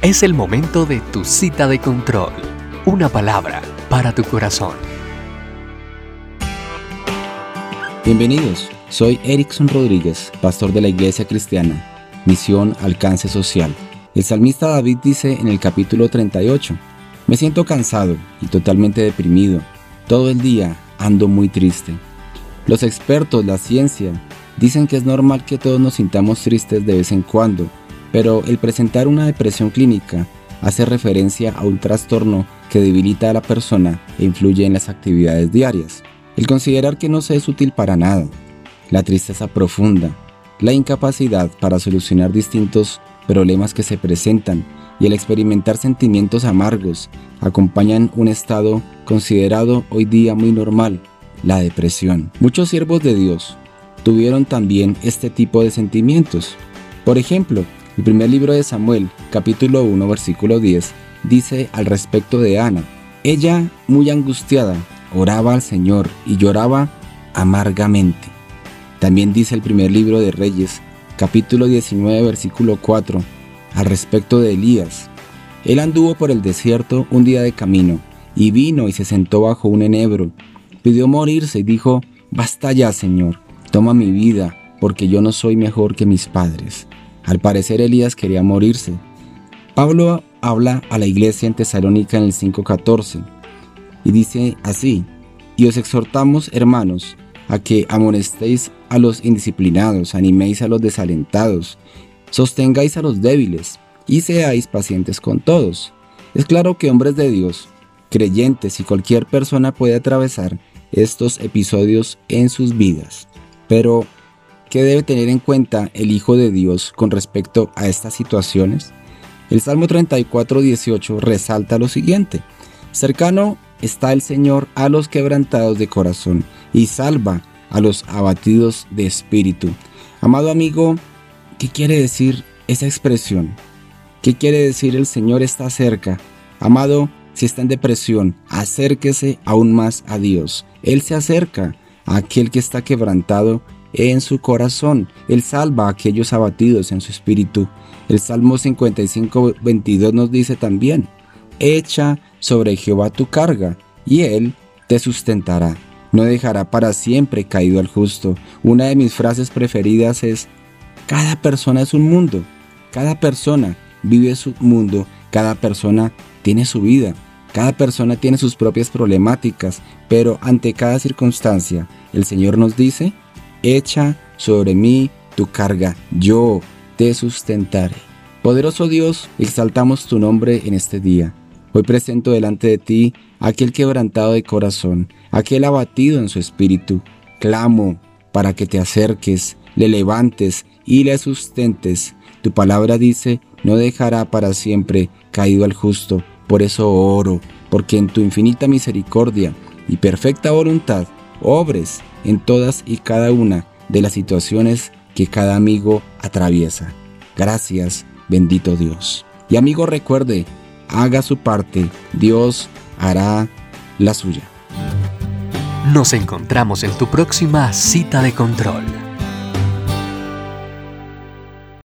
Es el momento de tu cita de control. Una palabra para tu corazón. Bienvenidos, soy Erickson Rodríguez, pastor de la Iglesia Cristiana, Misión Alcance Social. El salmista David dice en el capítulo 38, Me siento cansado y totalmente deprimido. Todo el día ando muy triste. Los expertos, la ciencia, dicen que es normal que todos nos sintamos tristes de vez en cuando pero el presentar una depresión clínica hace referencia a un trastorno que debilita a la persona e influye en las actividades diarias. El considerar que no se es útil para nada, la tristeza profunda, la incapacidad para solucionar distintos problemas que se presentan y el experimentar sentimientos amargos acompañan un estado considerado hoy día muy normal, la depresión. Muchos siervos de Dios tuvieron también este tipo de sentimientos. Por ejemplo, el primer libro de Samuel, capítulo 1, versículo 10, dice al respecto de Ana, ella, muy angustiada, oraba al Señor y lloraba amargamente. También dice el primer libro de Reyes, capítulo 19, versículo 4, al respecto de Elías. Él anduvo por el desierto un día de camino, y vino y se sentó bajo un enebro. Pidió morirse y dijo, Basta ya, Señor, toma mi vida, porque yo no soy mejor que mis padres. Al parecer Elías quería morirse. Pablo habla a la iglesia en Tesalónica en el 5.14 y dice así, y os exhortamos, hermanos, a que amonestéis a los indisciplinados, animéis a los desalentados, sostengáis a los débiles y seáis pacientes con todos. Es claro que hombres de Dios, creyentes y cualquier persona puede atravesar estos episodios en sus vidas, pero ¿Qué debe tener en cuenta el Hijo de Dios con respecto a estas situaciones? El Salmo 34, 18 resalta lo siguiente. Cercano está el Señor a los quebrantados de corazón y salva a los abatidos de espíritu. Amado amigo, ¿qué quiere decir esa expresión? ¿Qué quiere decir el Señor está cerca? Amado, si está en depresión, acérquese aún más a Dios. Él se acerca a aquel que está quebrantado en su corazón. Él salva a aquellos abatidos en su espíritu. El Salmo 55, 22 nos dice también, echa sobre Jehová tu carga, y él te sustentará. No dejará para siempre caído al justo. Una de mis frases preferidas es, cada persona es un mundo, cada persona vive su mundo, cada persona tiene su vida, cada persona tiene sus propias problemáticas, pero ante cada circunstancia, el Señor nos dice, echa sobre mí tu carga, yo te sustentaré. Poderoso Dios, exaltamos tu nombre en este día. Hoy presento delante de ti aquel quebrantado de corazón, aquel abatido en su espíritu. Clamo para que te acerques, le levantes y le sustentes. Tu palabra dice, no dejará para siempre caído al justo. Por eso oro, porque en tu infinita misericordia y perfecta voluntad obres en todas y cada una de las situaciones que cada amigo atraviesa. Gracias, bendito Dios. Y amigo recuerde, haga su parte, Dios hará la suya. Nos encontramos en tu próxima cita de control.